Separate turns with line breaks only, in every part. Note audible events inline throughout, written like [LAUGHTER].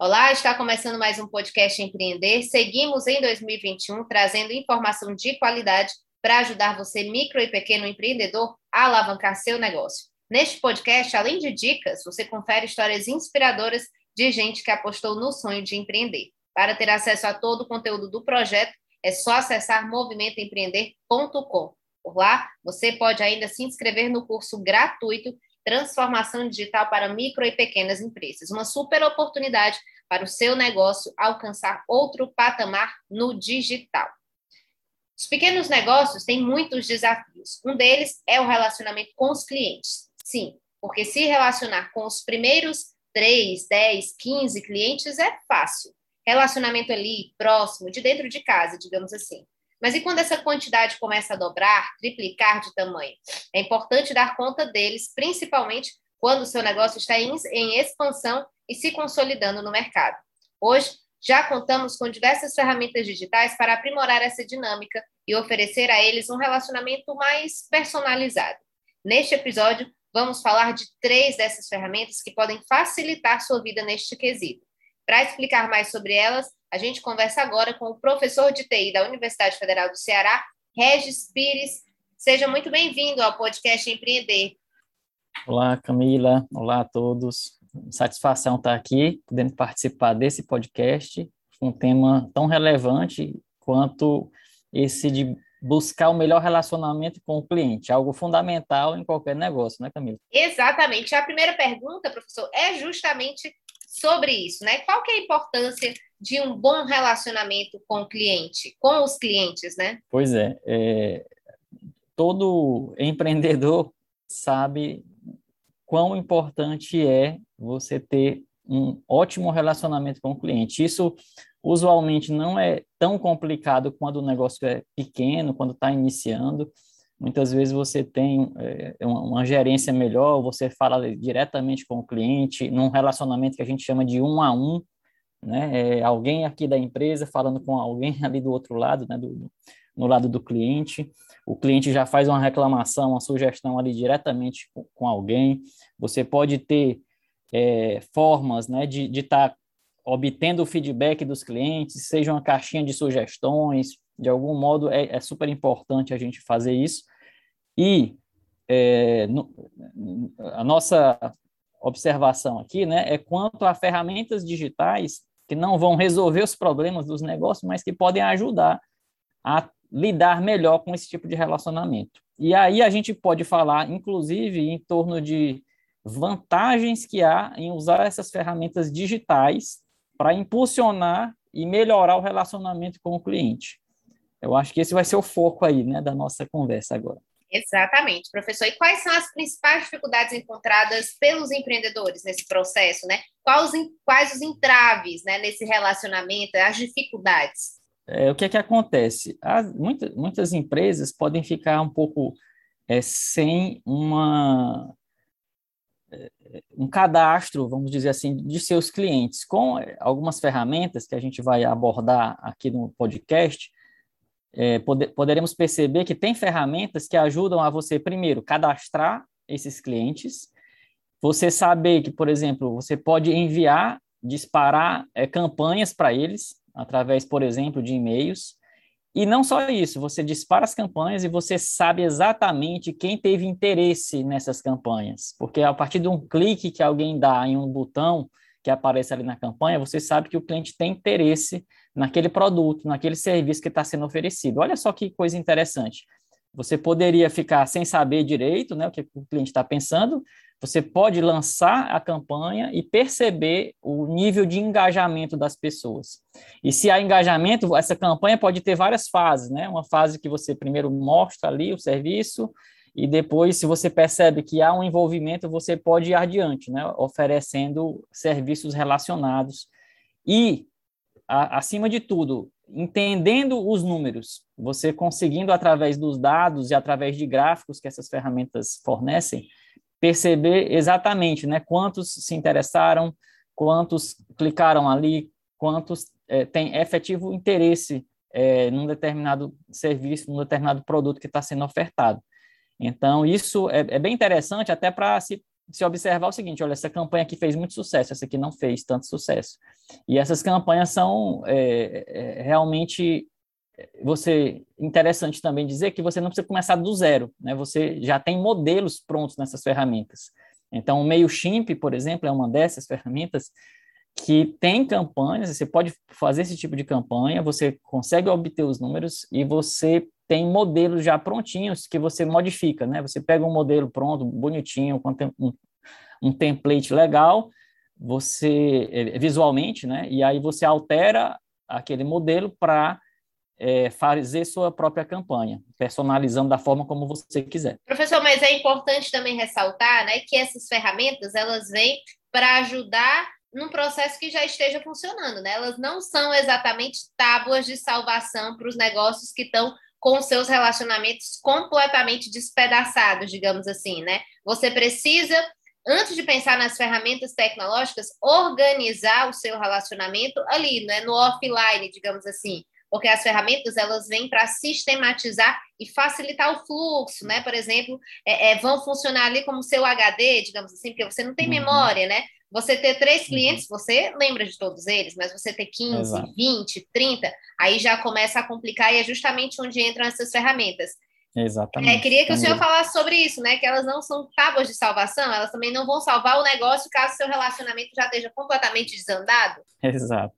Olá, está começando mais um podcast Empreender. Seguimos em 2021 trazendo informação de qualidade para ajudar você, micro e pequeno empreendedor, a alavancar seu negócio. Neste podcast, além de dicas, você confere histórias inspiradoras de gente que apostou no sonho de empreender. Para ter acesso a todo o conteúdo do projeto, é só acessar movimentoempreender.com. Por lá, você pode ainda se inscrever no curso gratuito Transformação Digital para Micro e Pequenas Empresas. Uma super oportunidade para o seu negócio alcançar outro patamar no digital. Os pequenos negócios têm muitos desafios. Um deles é o relacionamento com os clientes. Sim, porque se relacionar com os primeiros 3, 10, 15 clientes é fácil. Relacionamento ali, próximo, de dentro de casa, digamos assim. Mas e quando essa quantidade começa a dobrar, triplicar de tamanho? É importante dar conta deles, principalmente quando o seu negócio está em, em expansão e se consolidando no mercado. Hoje, já contamos com diversas ferramentas digitais para aprimorar essa dinâmica e oferecer a eles um relacionamento mais personalizado. Neste episódio, vamos falar de três dessas ferramentas que podem facilitar sua vida neste quesito. Para explicar mais sobre elas, a gente conversa agora com o professor de TI da Universidade Federal do Ceará, Regis Pires. Seja muito bem-vindo ao podcast Empreender.
Olá, Camila. Olá a todos. Satisfação estar aqui, podendo participar desse podcast, um tema tão relevante quanto esse de buscar o melhor relacionamento com o cliente, algo fundamental em qualquer negócio, né, Camila?
Exatamente. A primeira pergunta, professor, é justamente sobre isso, né? Qual que é a importância de um bom relacionamento com o cliente, com os clientes, né?
Pois é, é todo empreendedor sabe quão importante é você ter um ótimo relacionamento com o cliente. Isso usualmente não é tão complicado quando o negócio é pequeno, quando está iniciando. Muitas vezes você tem é, uma gerência melhor, você fala diretamente com o cliente, num relacionamento que a gente chama de um a um, né? É alguém aqui da empresa falando com alguém [LAUGHS] ali do outro lado, né? Do, no lado do cliente. O cliente já faz uma reclamação, uma sugestão ali diretamente com, alguém. Você pode ter é, formas né, de estar tá obtendo o feedback dos clientes, seja uma caixinha de sugestões, de algum modo é, é super importante a gente fazer isso. E é, no, a nossa observação aqui né, é quanto a ferramentas digitais que não vão resolver os problemas dos negócios, mas que podem ajudar a lidar melhor com esse tipo de relacionamento. E aí a gente pode falar, inclusive, em torno de vantagens que há em usar essas ferramentas digitais para impulsionar e melhorar o relacionamento com o cliente. Eu acho que esse vai ser o foco aí, né, da nossa conversa agora.
Exatamente, professor. E quais são as principais dificuldades encontradas pelos empreendedores nesse processo, né? Quais, quais os entraves né, nesse relacionamento, as dificuldades?
É, o que é que acontece? As, muitas, muitas empresas podem ficar um pouco é, sem uma, é, um cadastro, vamos dizer assim, de seus clientes. Com algumas ferramentas que a gente vai abordar aqui no podcast, é, pode, poderemos perceber que tem ferramentas que ajudam a você, primeiro, cadastrar esses clientes, você saber que, por exemplo, você pode enviar, disparar é, campanhas para eles, através, por exemplo, de e-mails, e não só isso, você dispara as campanhas e você sabe exatamente quem teve interesse nessas campanhas, porque a partir de um clique que alguém dá em um botão que aparece ali na campanha, você sabe que o cliente tem interesse naquele produto, naquele serviço que está sendo oferecido. Olha só que coisa interessante. Você poderia ficar sem saber direito né, o que o cliente está pensando, você pode lançar a campanha e perceber o nível de engajamento das pessoas. E se há engajamento, essa campanha pode ter várias fases, né? Uma fase que você primeiro mostra ali o serviço, e depois, se você percebe que há um envolvimento, você pode ir adiante, né? Oferecendo serviços relacionados. E a, acima de tudo, entendendo os números, você conseguindo, através dos dados e através de gráficos que essas ferramentas fornecem, perceber exatamente né, quantos se interessaram, quantos clicaram ali, quantos é, têm efetivo interesse é, num determinado serviço, num determinado produto que está sendo ofertado. Então, isso é, é bem interessante até para se, se observar o seguinte, olha, essa campanha aqui fez muito sucesso, essa aqui não fez tanto sucesso. E essas campanhas são é, é, realmente você interessante também dizer que você não precisa começar do zero, né? Você já tem modelos prontos nessas ferramentas. Então, o MailChimp, por exemplo, é uma dessas ferramentas que tem campanhas, você pode fazer esse tipo de campanha, você consegue obter os números e você tem modelos já prontinhos que você modifica, né? Você pega um modelo pronto, bonitinho, com um, um template legal, você é, visualmente, né? E aí você altera aquele modelo para é, fazer sua própria campanha, personalizando da forma como você quiser.
Professor, mas é importante também ressaltar, né, que essas ferramentas elas vêm para ajudar num processo que já esteja funcionando, né? Elas não são exatamente tábuas de salvação para os negócios que estão com seus relacionamentos completamente despedaçados, digamos assim, né? Você precisa, antes de pensar nas ferramentas tecnológicas, organizar o seu relacionamento ali, né? No offline, digamos assim porque as ferramentas elas vêm para sistematizar e facilitar o fluxo, né? Por exemplo, é, é, vão funcionar ali como seu HD, digamos assim, porque você não tem uhum. memória, né? Você ter três uhum. clientes, uhum. você lembra de todos eles, mas você ter 15, Exato. 20, 30, aí já começa a complicar e é justamente onde entram essas ferramentas.
Exatamente.
É, queria que Entendi. o senhor falasse sobre isso, né? Que elas não são tábuas de salvação, elas também não vão salvar o negócio caso seu relacionamento já esteja completamente desandado. [LAUGHS]
Exato.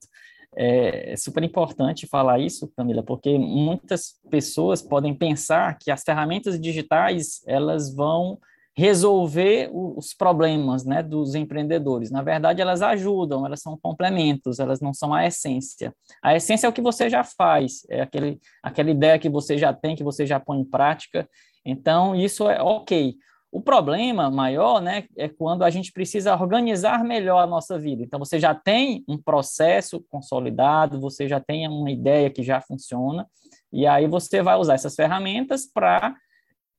É, é super importante falar isso, Camila, porque muitas pessoas podem pensar que as ferramentas digitais elas vão resolver os problemas né, dos empreendedores. Na verdade, elas ajudam, elas são complementos, elas não são a essência. A essência é o que você já faz, é aquele, aquela ideia que você já tem, que você já põe em prática. Então, isso é ok. O problema maior, né, é quando a gente precisa organizar melhor a nossa vida. Então, você já tem um processo consolidado, você já tem uma ideia que já funciona, e aí você vai usar essas ferramentas para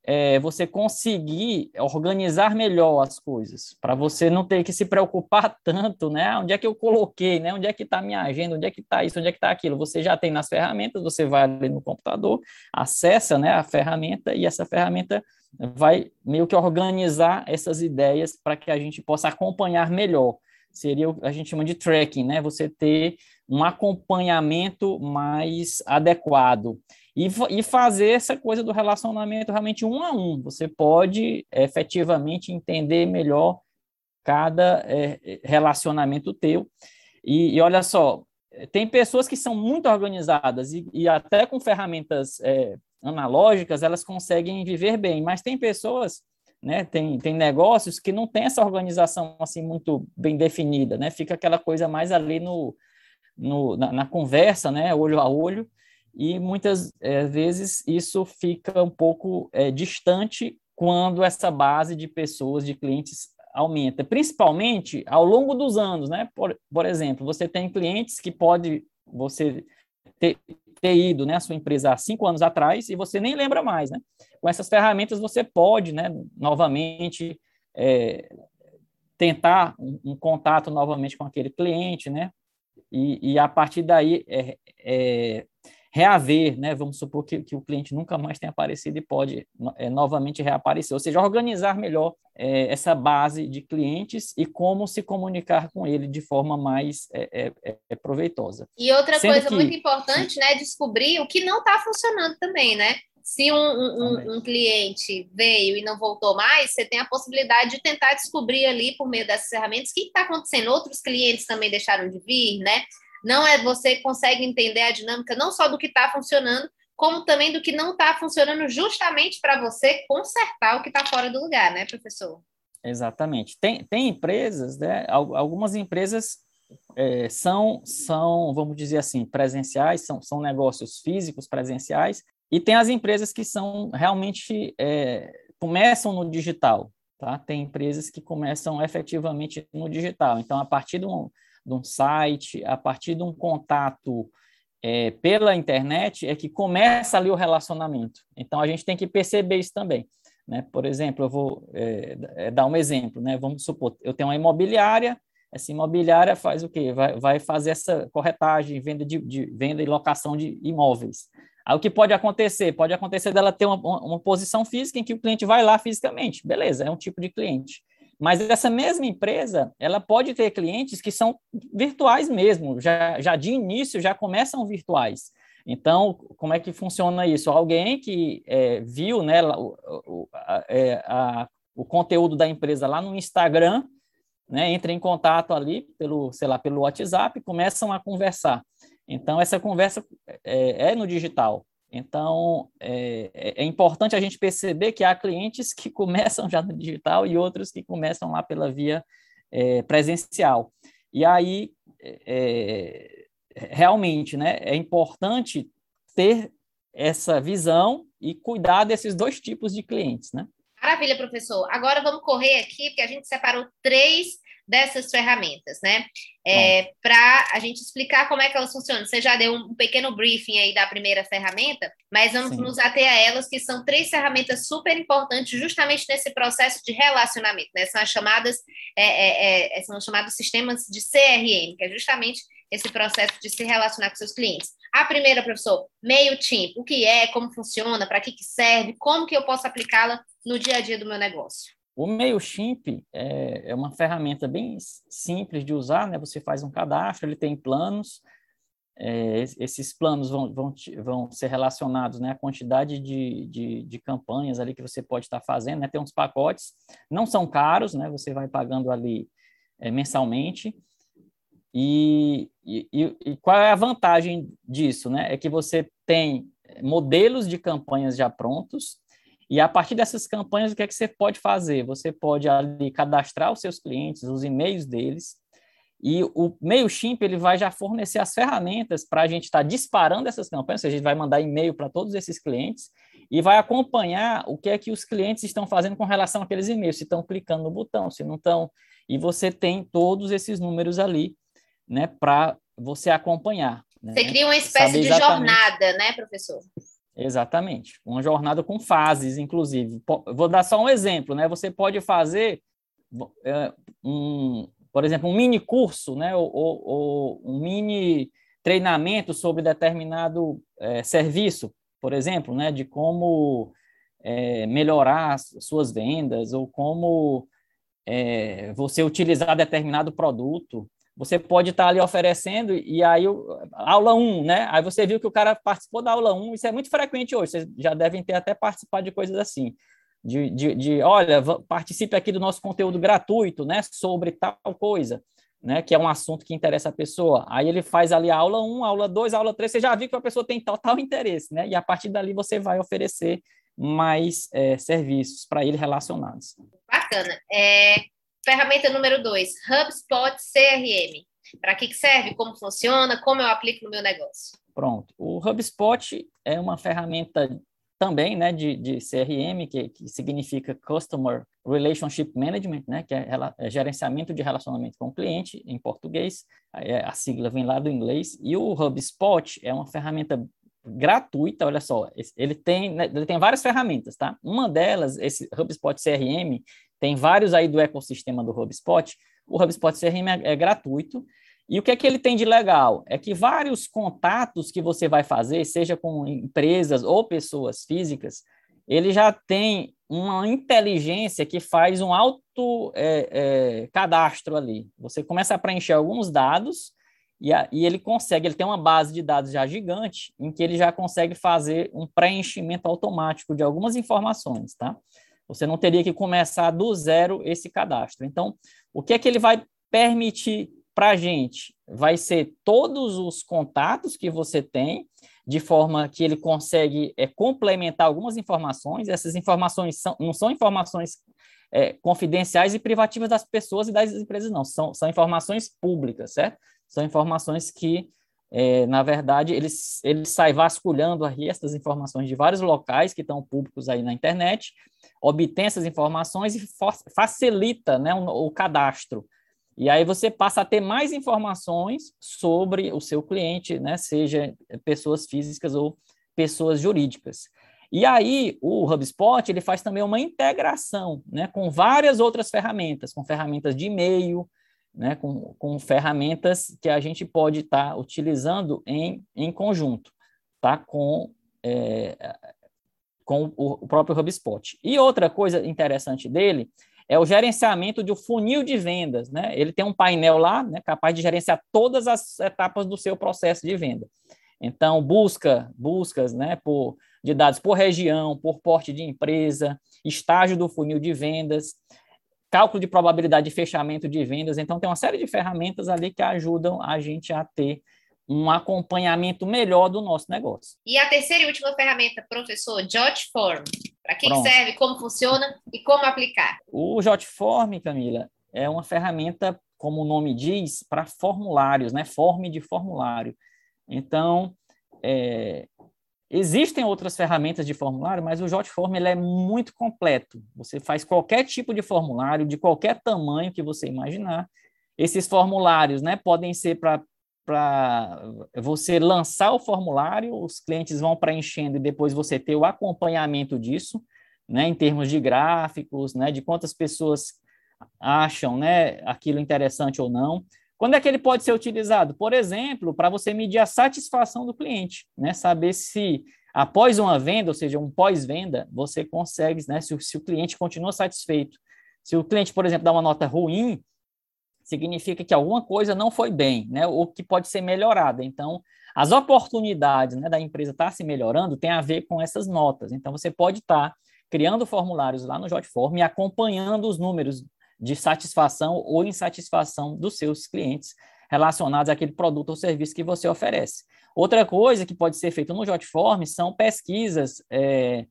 é, você conseguir organizar melhor as coisas, para você não ter que se preocupar [LAUGHS] tanto, né? Ah, onde é que eu coloquei, né? Onde é que está a minha agenda, onde é que está isso, onde é que está aquilo? Você já tem nas ferramentas, você vai ali no computador, acessa né, a ferramenta e essa ferramenta vai meio que organizar essas ideias para que a gente possa acompanhar melhor. Seria o a gente chama de tracking, né? Você ter um acompanhamento mais adequado e, e fazer essa coisa do relacionamento realmente um a um. Você pode efetivamente entender melhor cada é, relacionamento teu. E, e, olha só, tem pessoas que são muito organizadas e, e até com ferramentas é, analógicas, elas conseguem viver bem, mas tem pessoas, né, tem, tem negócios que não tem essa organização assim muito bem definida, né, fica aquela coisa mais ali no, no na, na conversa, né, olho a olho, e muitas é, vezes isso fica um pouco é, distante quando essa base de pessoas, de clientes aumenta, principalmente ao longo dos anos, né? Por, por exemplo, você tem clientes que pode você ter, ter ido, né, a sua empresa há cinco anos atrás e você nem lembra mais, né? Com essas ferramentas você pode, né, novamente é, tentar um, um, contato novamente com aquele cliente, né? E, e a partir daí é, é, reaver, né? Vamos supor que, que, o cliente nunca mais tenha aparecido e pode é, novamente reaparecer, ou seja, organizar melhor é, essa base de clientes e como se comunicar com ele de forma mais é, é, é proveitosa.
E outra Sendo coisa que... muito importante, né? Descobrir o que não está funcionando também, né? Se um, um, um, cliente veio e não voltou mais, você tem a possibilidade de tentar descobrir ali, por meio dessas ferramentas, o que está acontecendo. Outros clientes também deixaram de vir, né? Não é você consegue entender a dinâmica não só do que está funcionando, como também do que não está funcionando, justamente para você consertar o que está fora do lugar, né, professor?
Exatamente. Tem, tem empresas, né? Algumas empresas é, são, são, vamos dizer assim, presenciais, são, são negócios físicos presenciais, e tem as empresas que são realmente é, começam no digital, tá? Tem empresas que começam efetivamente no digital. Então, a partir do, de um site, a partir de um contato é, pela internet, é que começa ali o relacionamento. Então, a gente tem que perceber isso também. Né? Por exemplo, eu vou é, é dar um exemplo. Né? Vamos supor, eu tenho uma imobiliária, essa imobiliária faz o quê? Vai, vai fazer essa corretagem, venda, de, de, venda e locação de imóveis. Aí o que pode acontecer? Pode acontecer dela ter uma, uma posição física em que o cliente vai lá fisicamente. Beleza, é um tipo de cliente. Mas essa mesma empresa, ela pode ter clientes que são virtuais mesmo, já, já de início já começam virtuais. Então, como é que funciona isso? Alguém que é, viu né, o, a, é, a, o conteúdo da empresa lá no Instagram, né, entra em contato ali pelo, sei lá, pelo WhatsApp, começam a conversar. Então, essa conversa é, é no digital. Então, é, é, importante a gente perceber que há clientes que [LAUGHS] começam já no digital e outros que começam lá pela via é, presencial. E aí, é, realmente, né, é importante ter essa visão e cuidar desses dois tipos de clientes, né?
Maravilha, professor. Agora vamos correr aqui, porque a gente separou três dessas ferramentas, né? É, Para a gente explicar como é que elas funcionam. Você já deu um pequeno briefing aí da primeira ferramenta, mas vamos Sim. nos ater a elas, que são três ferramentas super importantes justamente nesse processo de relacionamento, né? São as chamadas, é, é, é são os chamados sistemas de CRM, que é justamente esse processo de se relacionar com seus clientes. A primeira, professor, MailChimp, o que é, como funciona, para que, que serve, como que eu posso aplicá-la no dia a dia do meu negócio?
O MailChimp é, é uma ferramenta bem simples de usar, né? Você faz um cadastro, ele tem planos, é, esses planos vão, vão, vão ser relacionados né, à quantidade de, de, de, campanhas ali que você pode estar fazendo, né? Tem uns pacotes, não são caros, né? Você vai pagando ali é, mensalmente. E, e, e, qual é a vantagem disso, né? É que você tem modelos de campanhas já prontos, e a partir dessas campanhas, o que é que você pode fazer? Você pode ali cadastrar os seus clientes, os e-mails deles, e o MailChimp ele vai já fornecer as ferramentas para a gente estar tá disparando essas campanhas, a gente vai mandar e-mail para todos esses clientes e vai acompanhar o que é que os clientes estão fazendo com relação àqueles e-mails, se estão clicando no botão, se não estão. E você tem todos esses números ali, né, para você acompanhar. Né?
Você cria uma espécie de jornada, né, professor?
Exatamente. Uma jornada com fases, inclusive. Vou dar só um exemplo, né? Você pode fazer é, um, por exemplo, um mini curso, né? Ou, ou, um mini treinamento sobre determinado é, serviço, por exemplo, né? De como é, melhorar suas vendas ou como é, você utilizar determinado produto você pode estar ali oferecendo, e aí, aula 1, né? Aí você viu que o cara participou da aula 1, isso é muito frequente hoje, vocês já devem ter até participado de coisas assim. De, de, de olha, participe aqui do nosso conteúdo gratuito, né? Sobre tal coisa, né? Que é um assunto que interessa a pessoa. Aí ele faz ali a aula 1, aula 2, aula 3, você já viu que a pessoa tem total interesse, né? E a partir dali você vai oferecer mais é, serviços para ele relacionados.
Bacana. É, Ferramenta número dois, HubSpot CRM. Para que serve? Como funciona? Como eu aplico no meu negócio?
Pronto. O HubSpot é uma ferramenta também né, de, de CRM, que, que significa Customer Relationship Management, né, que é, é, gerenciamento de relacionamento com o cliente, em português. É, a sigla vem lá do inglês. E o HubSpot é uma ferramenta gratuita, olha só, ele tem, né, ele tem várias ferramentas, tá? Uma delas, esse HubSpot CRM, tem vários aí do ecossistema do HubSpot. O HubSpot CRM é, é gratuito. E o que é que ele tem de legal? É que vários contatos que você vai fazer, seja com empresas ou pessoas físicas, ele já tem uma inteligência que faz um auto é, é, cadastro ali. Você começa a preencher alguns dados e, a, e, ele consegue, ele tem uma base de dados já gigante, em que ele já consegue fazer um preenchimento automático de algumas informações, tá? Você não teria que começar do zero esse cadastro. Então, o que é que ele vai permitir para a gente? Vai ser todos os contatos que você tem, de forma que ele consegue é, complementar algumas informações. Essas informações são, não são informações é, confidenciais e privativas das pessoas e das empresas, não. São, são informações públicas, certo? São informações que é, na verdade, ele, ele sai vasculhando aí essas informações de vários locais que estão públicos aí na internet, obtém essas informações e facilita né, o, o cadastro. E aí você passa a ter mais informações sobre o seu cliente, né, seja pessoas físicas ou pessoas jurídicas. E aí o HubSpot ele faz também uma integração, né, com várias outras ferramentas, com ferramentas de e-mail, né, com, com ferramentas que a gente pode estar tá utilizando em, em conjunto, tá, com é, com o, próprio HubSpot. E outra coisa interessante dele é o gerenciamento do funil de vendas, né? Ele tem um painel lá, né, capaz de gerenciar todas as etapas do seu processo de venda. Então, busca, buscas, né, por, de dados por região, por porte de empresa, estágio do funil de vendas, cálculo de probabilidade de fechamento de vendas. Então, tem uma série de ferramentas ali que ajudam a gente a ter um acompanhamento melhor do nosso negócio.
E a terceira e última ferramenta, professor, Jotform. Para que, que serve, como funciona e como aplicar?
O Jotform, Camila, é uma ferramenta, como o nome diz, para formulários, né? Forme de formulário. Então, é, existem outras ferramentas de formulário, mas o Jotform ele é muito completo. Você faz qualquer tipo de formulário, de qualquer tamanho que você imaginar. Esses formulários né, podem ser para você lançar o formulário, os clientes vão preenchendo e depois você ter o acompanhamento disso, né, em termos de gráficos, né, de quantas pessoas acham, né, aquilo interessante ou não. Quando é que ele pode ser utilizado? Por exemplo, para você medir a satisfação do cliente, né, saber se após uma venda, ou seja, um pós-venda, você consegue, né, se, se o cliente continua satisfeito. Se o cliente, por exemplo, dá uma nota ruim, significa que alguma coisa não foi bem, né, ou que pode ser melhorada. Então, as oportunidades né, da empresa estar tá se melhorando tem a ver com essas notas. Então, você pode estar tá criando formulários lá no Jotform e acompanhando os números de satisfação ou insatisfação dos seus clientes relacionados àquele produto ou serviço que você oferece. Outra coisa que pode ser feita no Jotform são pesquisas é,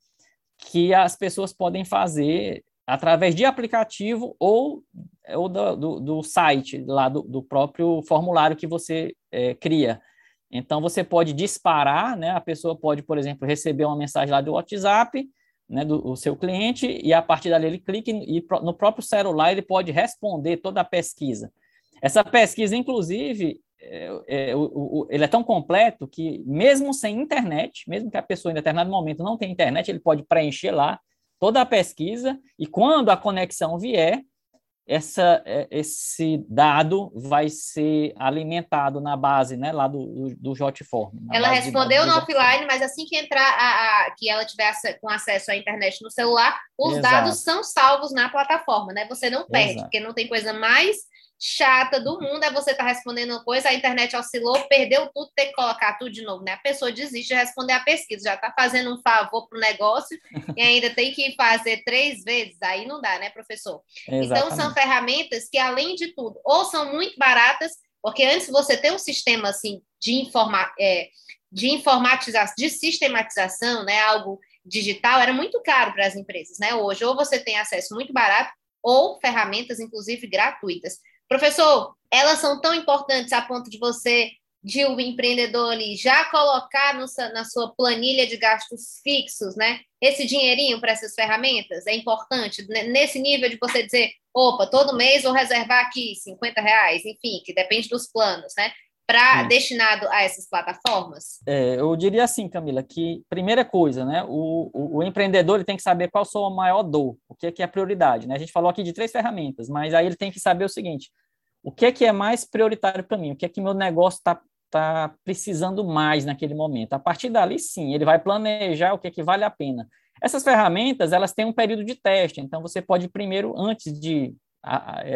que as pessoas podem fazer através de aplicativo ou, ou do, do, do site, lá do, do, próprio formulário que você é, cria. Então, você pode disparar, né? A pessoa pode, por exemplo, receber uma mensagem lá do WhatsApp, né, do, seu cliente, e a partir dali ele clica e no próprio celular ele pode responder toda a pesquisa. Essa pesquisa, inclusive, é, é, o, o, ele é tão completo que, mesmo sem internet, mesmo que a pessoa em determinado momento não tenha internet, ele pode preencher lá toda a pesquisa e quando a conexão vier, essa, é, esse dado vai ser alimentado na base, né, lá do, do, do Jotform.
Ela respondeu no offline, mas assim que entrar, a, a, que ela tiver com acesso à internet no celular, os Exato. dados são salvos na plataforma, né? Você não perde, Exato. porque não tem coisa mais chata do mundo é você estar tá respondendo uma coisa, a internet oscilou, perdeu tudo, ter que colocar tudo de novo, né? A pessoa desiste de responder a pesquisa, já está fazendo um favor para o negócio [LAUGHS] e ainda tem que fazer três vezes, aí não dá, né, professor? Exatamente. Então, são ferramentas que, além de tudo, ou são muito baratas, porque antes você ter um sistema assim de, informa é, de informatização, de sistematização, né, algo digital, era muito caro para as empresas, né? Hoje, ou você tem acesso muito barato, ou ferramentas, inclusive, gratuitas. Professor, elas são tão importantes a ponto de você, de o um empreendedor ali, já colocar no, na sua planilha de gastos fixos, né? Esse dinheirinho para essas ferramentas é importante, nesse nível de você dizer, opa, todo mês vou reservar aqui 50 reais, enfim, que depende dos planos, né? Para destinado a essas plataformas?
É, eu diria assim, Camila, que primeira coisa, né? O, o, o empreendedor ele tem que saber qual a sua maior dor, o que é, que é a prioridade, né? A gente falou aqui de três ferramentas, mas aí ele tem que saber o seguinte: o que é que é mais prioritário para mim? O que é que meu negócio está tá precisando mais naquele momento? A partir dali, sim, ele vai planejar o que é que vale a pena. Essas ferramentas, elas têm um período de teste, então você pode primeiro, antes de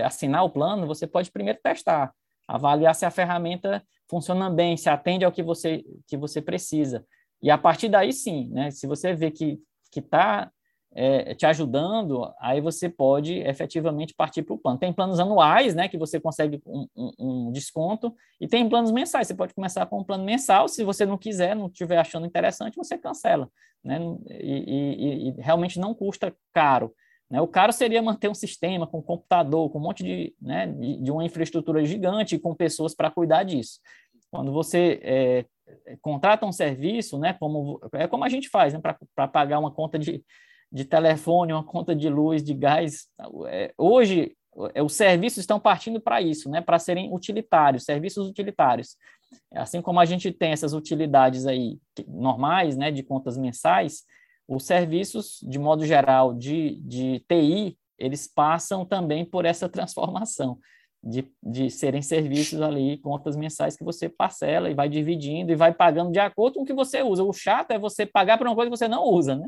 assinar o plano, você pode primeiro testar, avaliar se a ferramenta funciona bem, se atende ao que você, que você precisa. E a partir daí, sim, né, se você vê que está é, te ajudando, aí você pode efetivamente partir para o plano. Tem planos anuais, né, que você consegue um, um, um, desconto, e tem planos mensais. Você pode começar com um plano mensal. Se você não quiser, não estiver achando interessante, você cancela, né? E, e, e realmente não custa caro. Né? O caro seria manter um sistema com computador, com um monte de, né, de, de uma infraestrutura gigante, com pessoas para cuidar disso. Quando você é, contrata um serviço, né, como é como a gente faz, né, para pagar uma conta de de telefone, uma conta de luz, de gás. É, hoje, é, os serviços estão partindo para isso, né? Para serem utilitários, serviços utilitários. Assim como a gente tem essas utilidades aí normais, né, de contas mensais, os serviços, de modo geral, de, de TI, eles passam também por essa transformação de, de serem serviços ali, contas mensais que você parcela e vai dividindo e vai pagando de acordo com o que você usa. O chato é você pagar por uma coisa que você não usa, né?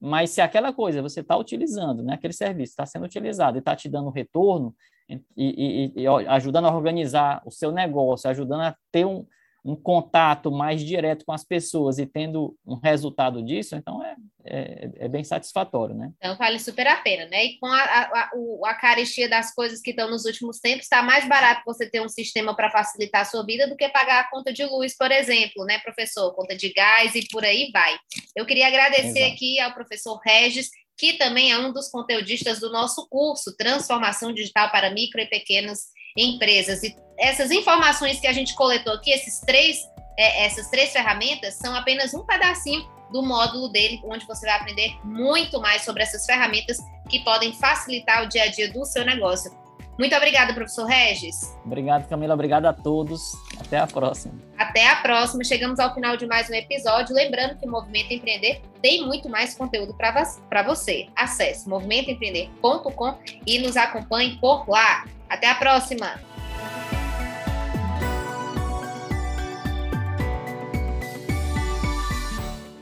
Mas se aquela coisa você está utilizando, né, aquele serviço está sendo utilizado e está te dando retorno e, e, e, ajudando a organizar o seu negócio, ajudando a ter um, um contato mais direto com as pessoas e tendo um resultado disso, então é, é, é, bem satisfatório, né?
Então vale super a pena, né? E com a, a, a, a carestia das coisas que estão nos últimos tempos, está mais barato você ter um sistema para facilitar a sua vida do que pagar a conta de luz, por exemplo, né, professor? Conta de gás e por aí vai. Eu queria agradecer Exato. aqui ao professor Regis, que também é um dos conteudistas do nosso curso Transformação Digital para Micro e Pequenas Empresas. E essas informações que a gente coletou aqui, esses três, é, essas três ferramentas, são apenas um pedacinho do módulo dele, onde você vai aprender muito mais sobre essas ferramentas que podem facilitar o dia a dia do seu negócio. Muito obrigada, professor Regis.
Obrigado, Camila. Obrigado a todos. Até a próxima.
Até a próxima. Chegamos ao final de mais um episódio. Lembrando que o Movimento Empreender tem muito mais conteúdo para você. Acesse movimentoempreender.com e nos acompanhe por lá. Até a próxima!